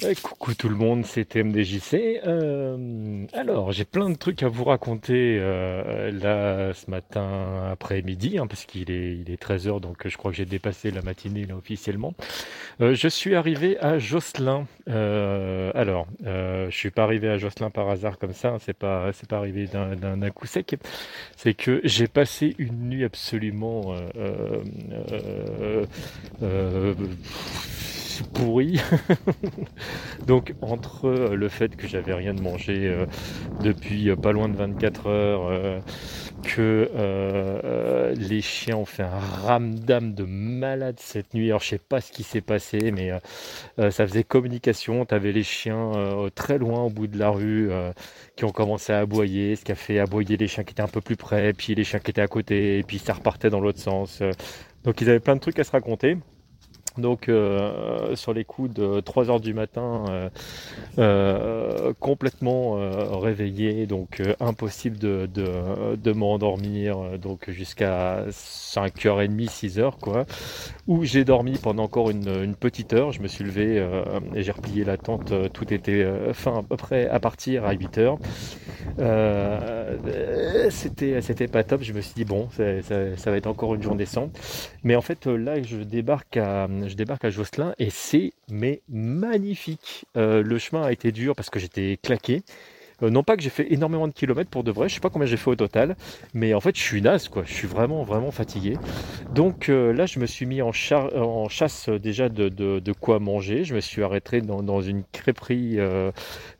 Eh, coucou tout le monde, c'est MDJC. Euh, alors, j'ai plein de trucs à vous raconter euh, là ce matin après-midi, hein, parce qu'il est, il est 13h, donc je crois que j'ai dépassé la matinée là officiellement. Euh, je suis arrivé à Josselin. alors, je suis pas arrivé à Josselin par hasard comme ça, hein, c'est pas, c'est pas arrivé d'un coup sec. C'est que j'ai passé une nuit absolument pourri. Donc entre le fait que j'avais rien de manger euh, depuis euh, pas loin de 24 heures, euh, que les chiens ont fait un ramdam de malade cette nuit. Alors je sais pas ce qui s'est passé, mais ça faisait communication. Tu avais les chiens très loin au bout de la rue qui ont commencé à aboyer, ce qui a fait aboyer les chiens qui étaient un peu plus près, puis les chiens qui étaient à côté, et puis ça repartait dans l'autre sens. Donc ils avaient plein de trucs à se raconter. Donc euh, sur les coups de 3 heures du matin, euh, euh, complètement réveillé, donc impossible de, de, m'endormir, donc jusqu'à 5h30, 6h quoi, où j'ai dormi pendant encore une, petite heure, je me suis levé et j'ai replié la tente, tout était fin à peu près à partir à 8h. c'était, c'était pas top, je me suis dit bon, ça, ça, va être encore une journée sans. Mais en fait là je débarque à je débarque à Josselin et c'est mais magnifique. Euh, le chemin a été dur parce que j'étais claqué. Euh, non pas que j'ai fait énormément de kilomètres pour de vrai, je sais pas combien j'ai fait au total, mais en fait je suis naze quoi, je suis vraiment vraiment fatigué. Donc euh, là je me suis mis en, chasse déjà de, quoi manger, je me suis arrêté dans, une crêperie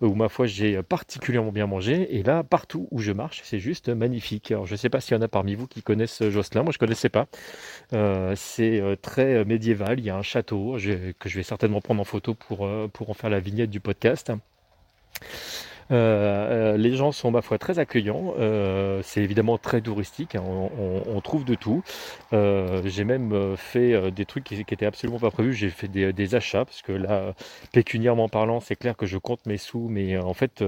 où ma foi j'ai particulièrement bien mangé, et là partout où je marche c'est juste magnifique. Alors je sais pas s'il y en a parmi vous qui connaissent Jocelyn, moi je connaissais pas. Euh, c'est très médiéval, il y a un château que je vais certainement prendre en photo pour, pour en faire la vignette du podcast. Euh, euh, les gens sont ma foi très accueillants. Euh, c'est évidemment très touristique. Hein. on, trouve de tout. J'ai même fait des trucs qui, qui, étaient absolument pas prévus. J'ai fait des, achats parce que là, pécuniairement parlant, c'est clair que je compte mes sous, mais en fait,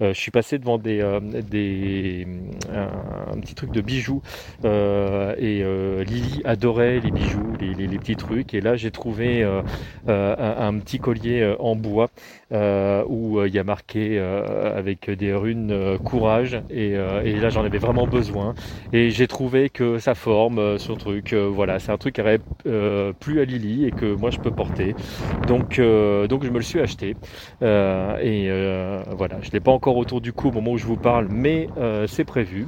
je suis passé devant des, des un, petit truc de bijoux et Lily adorait les bijoux, les, petits trucs. Et là, j'ai trouvé un, petit collier en bois où il y a marqué avec des runes euh, courage. Et, euh, et là j'en avais vraiment besoin. Et j'ai trouvé que sa forme, son truc, voilà, c'est un truc qui aurait plu à Lily et que moi je peux porter. Donc, donc je me le suis acheté. Et voilà, je l'ai pas encore autour du cou au moment où je vous parle, mais c'est prévu.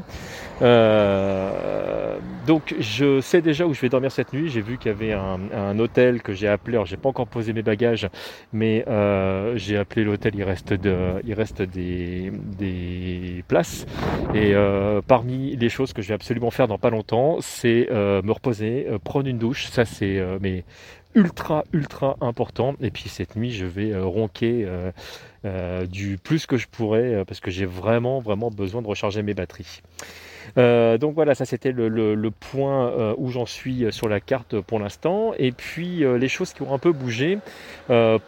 Donc je sais déjà où je vais dormir cette nuit. J'ai vu qu'il y avait un, hôtel que j'ai appelé. Alors j'ai pas encore posé mes bagages, mais j'ai appelé l'hôtel. Il reste de, il reste des, places. Et euh, parmi les choses que je vais absolument faire dans pas longtemps, c'est euh, me reposer, euh, prendre une douche. Ça, c'est mais ultra, ultra important. Et puis cette nuit, je vais ronquer du plus que je pourrais parce que j'ai vraiment, vraiment besoin de recharger mes batteries. Euh, donc voilà, ça c'était le, point euh, où j'en suis sur la carte pour l'instant. Et puis euh, les choses qui ont un peu bougé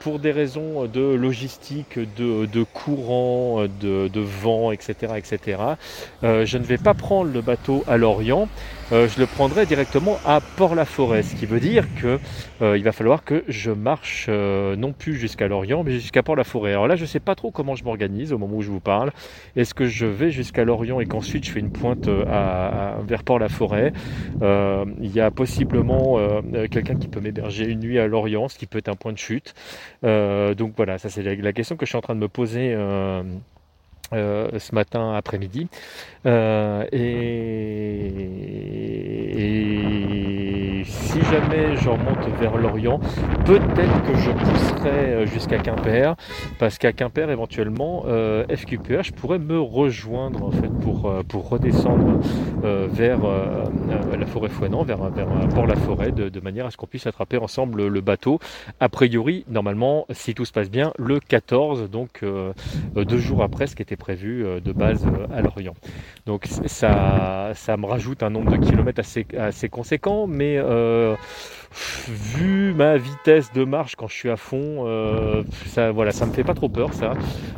pour des raisons de logistique, de, courant, de, de, vent, etc. etc. je ne vais pas prendre le bateau à Lorient. Euh, je le prendrai directement à Port-la-Forêt, ce qui veut dire que euh, il va falloir que je marche euh, non plus jusqu'à Lorient, mais jusqu'à Port-la-Forêt. Alors là, je ne sais pas trop comment je m'organise au moment où je vous parle. Est-ce que je vais jusqu'à Lorient et qu'ensuite je fais une pointe vers Port-la-Forêt Il y a possiblement quelqu'un qui peut m'héberger une nuit à Lorient, ce qui peut être un point de chute. donc voilà, ça c'est la, question que je suis en train de me poser. ce matin après-midi. et, si jamais je remonte vers l'Orient, peut-être que je pousserai euh, jusqu'à Quimper, parce qu'à Quimper, éventuellement, euh, FQPH pourrait me rejoindre en fait pour, euh, pour redescendre vers la forêt Fouenan, vers, vers Port-la-Forêt, de, manière à ce qu'on puisse attraper ensemble le bateau. A priori, normalement, si tout se passe bien, le 14, donc deux jours après ce qui était prévu de base à l'Orient. Donc ça, ça me rajoute un nombre de kilomètres assez, assez conséquent, mais euh, vu ma vitesse de marche quand je suis à fond, euh, ça, voilà, ça me fait pas trop peur ça.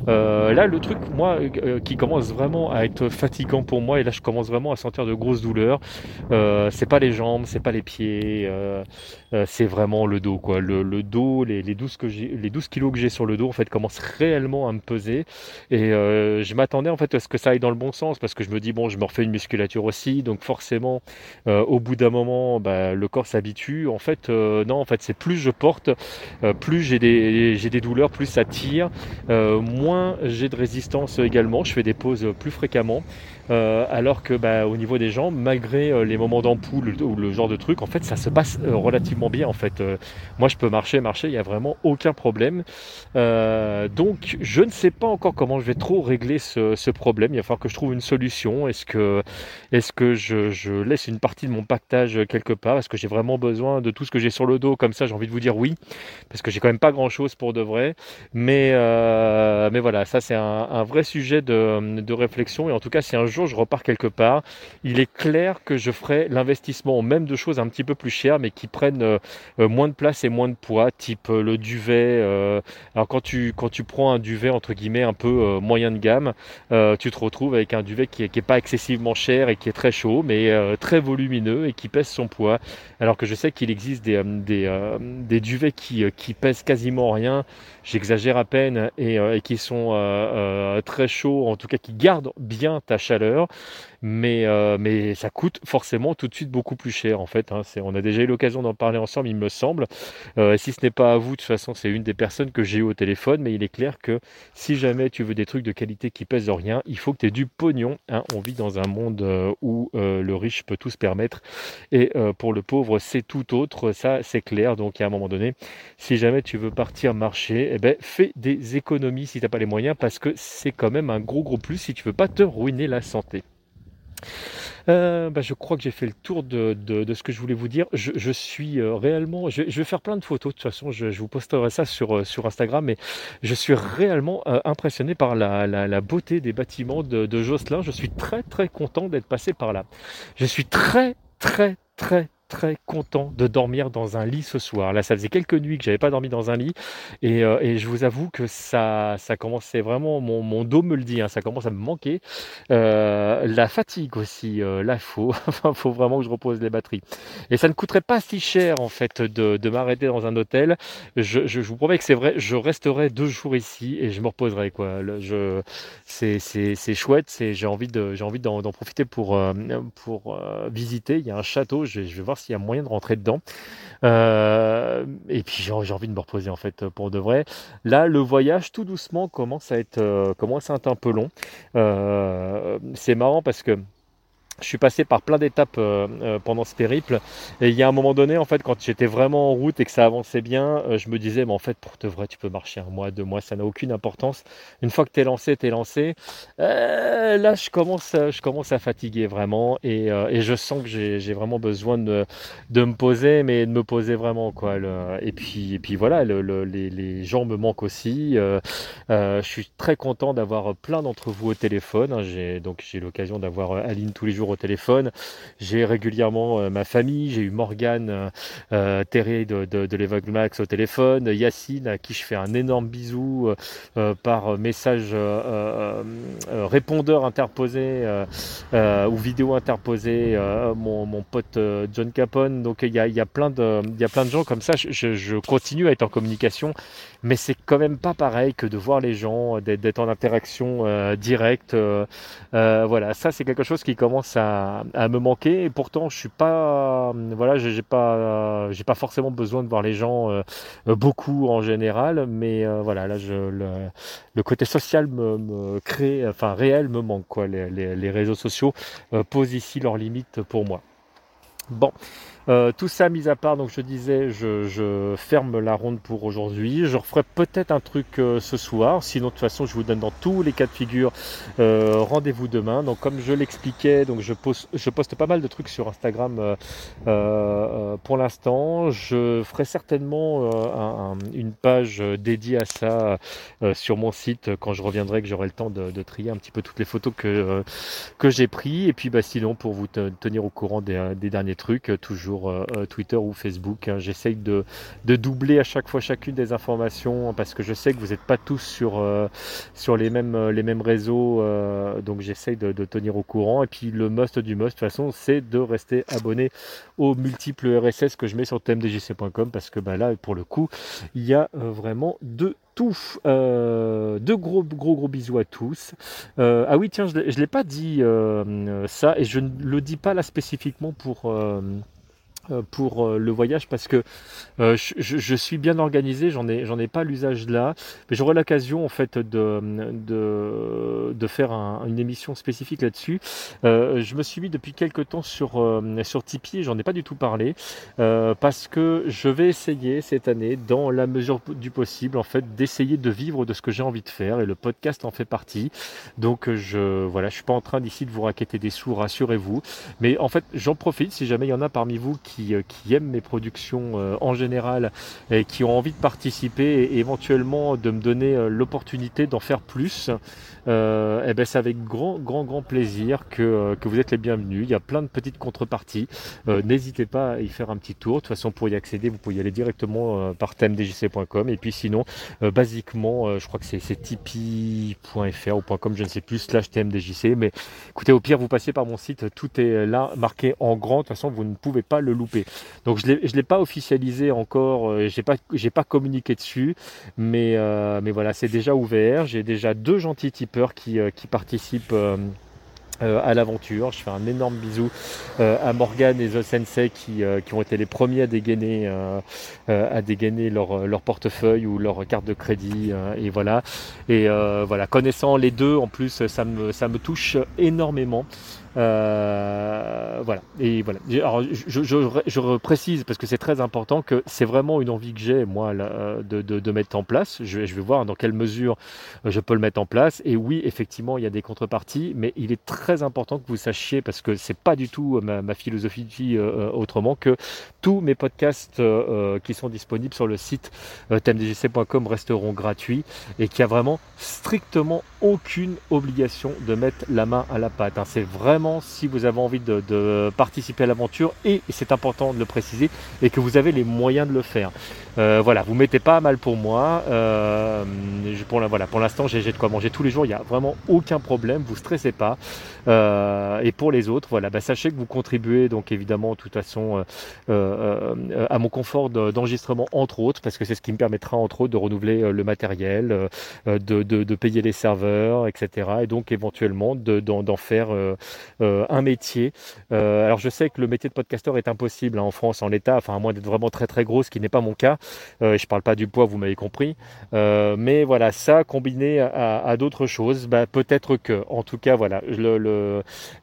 Euh, là, le truc, moi, euh, qui commence vraiment à être fatigant pour moi, et là, je commence vraiment à sentir de grosses douleurs. c'est pas les jambes, c'est pas les pieds, c'est vraiment le dos, quoi. Le, dos, les, 12 que les 12 kilos que j'ai sur le dos, en fait, commencent réellement à me peser. Et je m'attendais en fait à ce que ça aille dans le bon sens, parce que je me dis bon, je me refais une musculature aussi, donc forcément, au bout d'un moment, bah, le corps s'habitue. En fait, euh, non, en fait, c'est plus je porte, euh, plus j'ai des, des, douleurs, plus ça tire, euh, moins j'ai de résistance également. Je fais des pauses plus fréquemment. Alors que bah, au niveau des jambes, malgré les moments d'ampoule ou le genre de truc, en fait, ça se passe relativement bien. En fait, moi, je peux marcher, marcher, il n'y a vraiment aucun problème. donc, je ne sais pas encore comment je vais trop régler ce, problème. Il va falloir que je trouve une solution. Est-ce que, est-ce que je, laisse une partie de mon pactage quelque part? Est-ce que j'ai vraiment besoin de tout ce que j'ai sur le dos Comme ça, j'ai envie de vous dire oui, parce que j'ai quand même pas grand-chose pour de vrai. Mais, mais voilà, ça c'est un, vrai sujet de, de réflexion. Et en tout cas, c'est un je repars quelque part, il est clair que je ferai l'investissement même de choses un petit peu plus chères, mais qui prennent euh, euh, moins de place et moins de poids, type euh, le duvet. alors quand tu, quand tu prends un duvet entre guillemets un peu moyen de gamme, tu te retrouves avec un duvet qui n'est pas excessivement cher et qui est très chaud, mais très volumineux et qui pèse son poids. Alors que je sais qu'il existe des, des, duvets qui, qui pèsent quasiment rien, j'exagère à peine, et, qui sont très chauds, en tout cas qui gardent bien ta chaleur mais, euh, ça coûte forcément tout de suite beaucoup plus cher en fait. Hein. on a déjà eu l'occasion d'en parler ensemble, il me semble. Euh, si ce n'est pas à vous, de toute façon, c'est une des personnes que j'ai eu au téléphone, mais il est clair que si jamais tu veux des trucs de qualité qui pèsent rien, il faut que tu aies du pognon. Hein. On vit dans un monde euh, où le riche peut tout se permettre et pour le pauvre, c'est tout autre. Ça, c'est clair. Donc, à un moment donné, si jamais tu veux partir marcher, eh ben, fais des économies si tu n'as pas les moyens parce que c'est quand même un gros gros plus si tu veux pas te ruiner la santé. Euh, bah, je crois que j'ai fait le tour de, ce que je voulais vous dire. Je, suis euh, réellement, je, vais faire plein de photos. De toute façon, je, vous posterai ça sur, euh, sur Instagram. Mais je suis réellement impressionné par la, beauté des bâtiments de, de. Je suis très très content d'être passé par là. Je suis très très très très content de dormir dans un lit ce soir. Là, ça faisait quelques nuits que j'avais pas dormi dans un lit et, euh, je vous avoue que ça, ça commençait vraiment, mon, dos me le dit, hein, ça commence à me manquer. Euh, la fatigue aussi, euh, là, faut, faut vraiment que je repose les batteries. Et ça ne coûterait pas si cher en fait de, m'arrêter dans un hôtel. Je, vous promets que c'est vrai, je resterai deux jours ici et je me reposerai quoi. je, c'est, c'est, chouette, c'est, j'ai envie de, j'ai envie d'en, profiter pour, pour visiter. Il y a un château, je, je vais voir s'il y a moyen de rentrer dedans. Euh, et puis j'ai envie de me reposer en fait pour de vrai. Là, le voyage tout doucement commence à être, euh, commence à un peu long. Euh, c'est marrant parce que je suis passé par plein d'étapes euh, euh, pendant ce périple. Et il y a un moment donné en fait quand j'étais vraiment en route et que ça avançait bien euh, je me disais mais en fait pour de vrai tu peux marcher un mois deux mois ça n'a aucune importance. Une fois que tu es lancé tu es lancé là je commence je commence à fatiguer vraiment et, je sens que j'ai vraiment besoin de, me poser mais de me poser vraiment quoi et puis et puis voilà le, les, les, gens me manquent aussi je suis très content d'avoir plein d'entre vous au téléphone hein. donc j'ai l'occasion d'avoir Aline tous les jours au téléphone. J'ai régulièrement euh, ma famille, j'ai eu Morgane euh, euh de, de, Max au téléphone, Yacine à qui je fais un énorme bisou euh, par message répondeur interposé ou vidéo interposée, mon, pote John Capone. Donc il y a, y, a plein de, y a plein de gens comme ça. Je, je continue à être en communication mais c'est quand même pas pareil que de voir les gens, d'être en interaction directe. Voilà, ça c'est quelque chose qui commence à, me manquer. Et pourtant, je suis pas, voilà, j'ai pas, j'ai pas forcément besoin de voir les gens beaucoup en général, mais voilà, là, je, le, côté social me, crée, enfin réel me manque quoi. Les, les réseaux sociaux posent ici leurs limites pour moi. Bon. Euh, tout ça mis à part, donc je disais, je, ferme la ronde pour aujourd'hui. Je referai peut-être un truc euh, ce soir. Sinon, de toute façon, je vous donne dans tous les cas de figure. Euh, rendez-vous demain. Donc, comme je l'expliquais, donc je poste, je poste pas mal de trucs sur Instagram pour l'instant. Je ferai certainement une page dédiée à ça sur mon site quand je reviendrai, que j'aurai le temps de, trier un petit peu toutes les photos que, que j'ai pris. Et puis bah, sinon, pour vous tenir au courant des, derniers trucs, toujours Twitter ou Facebook, hein, j'essaye de, de, doubler à chaque fois chacune des informations parce que je sais que vous n'êtes pas tous sur, sur les, mêmes, les mêmes réseaux. donc j'essaye de, tenir au courant. Et puis le must du must, de toute façon, c'est de rester abonné aux multiples RSS que je mets sur tmdjc.com parce que bah, là, pour le coup, il y a euh, vraiment de tout. Euh, de gros, gros, gros bisous à tous. Euh, ah oui, tiens, je ne l'ai pas dit ça et je ne le dis pas là spécifiquement pour euh, pour euh, le voyage parce que euh, je, suis bien organisé, j'en ai, j'en ai pas l'usage là, mais j'aurai l'occasion en fait de, de, de faire une émission spécifique là-dessus. je me suis mis depuis quelques temps sur, sur Tipeee, j'en ai pas du tout parlé, parce que je vais essayer cette année, dans la mesure du possible, en fait, d'essayer de vivre de ce que j'ai envie de faire et le podcast en fait partie. Donc je voilà, je suis pas en train d'ici de vous raqueter des sous, rassurez-vous, mais en fait j'en profite si jamais il y en a parmi vous qui euh, qui, aiment mes productions euh, en général et qui ont envie de participer et éventuellement de me donner euh, l'opportunité d'en faire plus, euh, eh ben c'est avec grand, grand, grand plaisir que, que, vous êtes les bienvenus. Il y a plein de petites contreparties. N'hésitez pas à y faire un petit tour. De toute façon, pour y accéder, vous pouvez y aller directement par thèmedjc.com. Et puis sinon, basiquement, je crois que c'est tipeee.fr ou .com, je ne sais plus, slash thèmedjc. Mais écoutez, au pire, vous passez par mon site, tout est là marqué en grand. De toute façon, vous ne pouvez pas le louper. Donc je ne l'ai pas officialisé encore, euh, j'ai pas, pas communiqué dessus, mais, euh, mais voilà, c'est déjà ouvert. J'ai déjà deux gentils tipeurs qui, euh, qui participent. à l'aventure. Je fais un énorme bisou à Morgan et The Sensei qui, qui, ont été les premiers à dégainer, à dégainer leur, leur, portefeuille ou leur carte de crédit. et voilà. Et voilà, connaissant les deux, en plus, ça me, ça me touche énormément. Euh, voilà. Et voilà. Alors, je, précise parce que c'est très important que c'est vraiment une envie que j'ai moi de, de, de, mettre en place. Je, je, vais voir dans quelle mesure je peux le mettre en place. Et oui, effectivement, il y a des contreparties, mais il est très important que vous sachiez parce que c'est pas du tout ma, philosophie euh, autrement que tous mes podcasts euh, qui sont disponibles sur le site euh, thèmedjc.com resteront gratuits et qu'il y a vraiment strictement aucune obligation de mettre la main à la pâte. Hein. C'est vraiment si vous avez envie de, participer à l'aventure et, c'est important de le préciser et que vous avez les moyens de le faire. Euh, voilà, vous mettez pas mal pour moi. Euh, pour voilà, pour l'instant, j'ai de quoi manger tous les jours. Il n'y a vraiment aucun problème. Vous stressez pas. Euh, et pour les autres, voilà, bah, sachez que vous contribuez donc évidemment, de toute façon, à mon confort d'enregistrement entre autres, parce que c'est ce qui me permettra entre autres de renouveler le matériel, de, payer les serveurs, etc. Et donc éventuellement d'en faire un métier. Euh, alors je sais que le métier de podcasteur est impossible hein, en France en l'état, enfin à moins d'être vraiment très très gros, ce qui n'est pas mon cas. Euh, je parle pas du poids, vous m'avez compris. mais voilà, ça combiné à, d'autres choses, bah, peut-être que, en tout cas, voilà,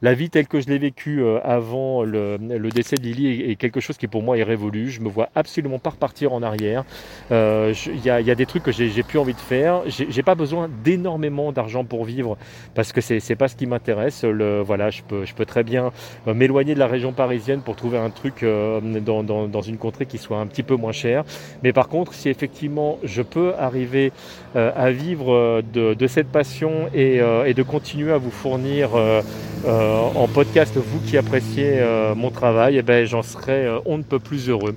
la vie telle que je l'ai vécue avant le, décès de Lily est, quelque chose qui pour moi est révolu. Je me vois absolument pas repartir en arrière. Il y, a, des trucs que j'ai plus envie de faire. J'ai pas besoin d'énormément d'argent pour vivre parce que c'est pas ce qui m'intéresse. Voilà, je je peux, très bien euh, m'éloigner de la région parisienne pour trouver un truc euh, dans, une contrée qui soit un petit peu moins cher. Mais par contre, si effectivement je peux arriver euh, à vivre de, cette passion et, de continuer à vous fournir en podcast, vous qui appréciez mon travail, eh ben, j'en serai on ne peut plus heureux.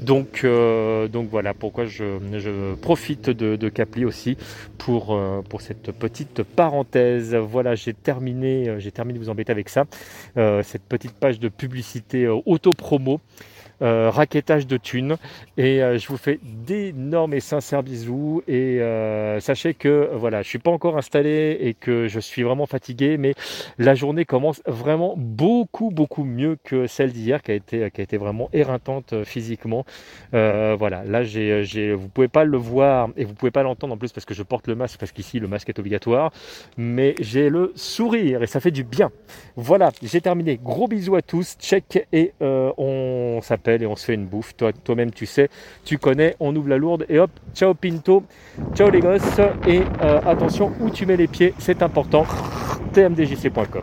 Donc, euh, donc voilà pourquoi je, profite de, Capli aussi pour, euh, pour cette petite parenthèse. Voilà, j'ai terminé, euh, j'ai terminé de vous embêter avec ça. cette petite page de publicité auto-promo. Euh, de thunes. Et euh, je vous fais d'énormes et sincères bisous. Et euh, sachez que voilà, je suis pas encore installé et que je suis vraiment fatigué, mais la journée commence vraiment beaucoup beaucoup mieux que celle d'hier, qui a été qui a été vraiment éreintante physiquement. voilà, là j'ai, j'ai, vous pouvez pas le voir et vous pouvez pas l'entendre en plus parce que je porte le masque parce qu'ici le masque est obligatoire, mais j'ai le sourire et ça fait du bien. Voilà, j'ai terminé. Gros bisous à tous. Check et on s'appelle et on se fait une bouffe. Toi, toi-même, tu sais, tu connais. On ouvre la lourde et hop, ciao Pinto, ciao les gosses. Et euh, attention où tu mets les pieds, c'est important. tmdjc.com.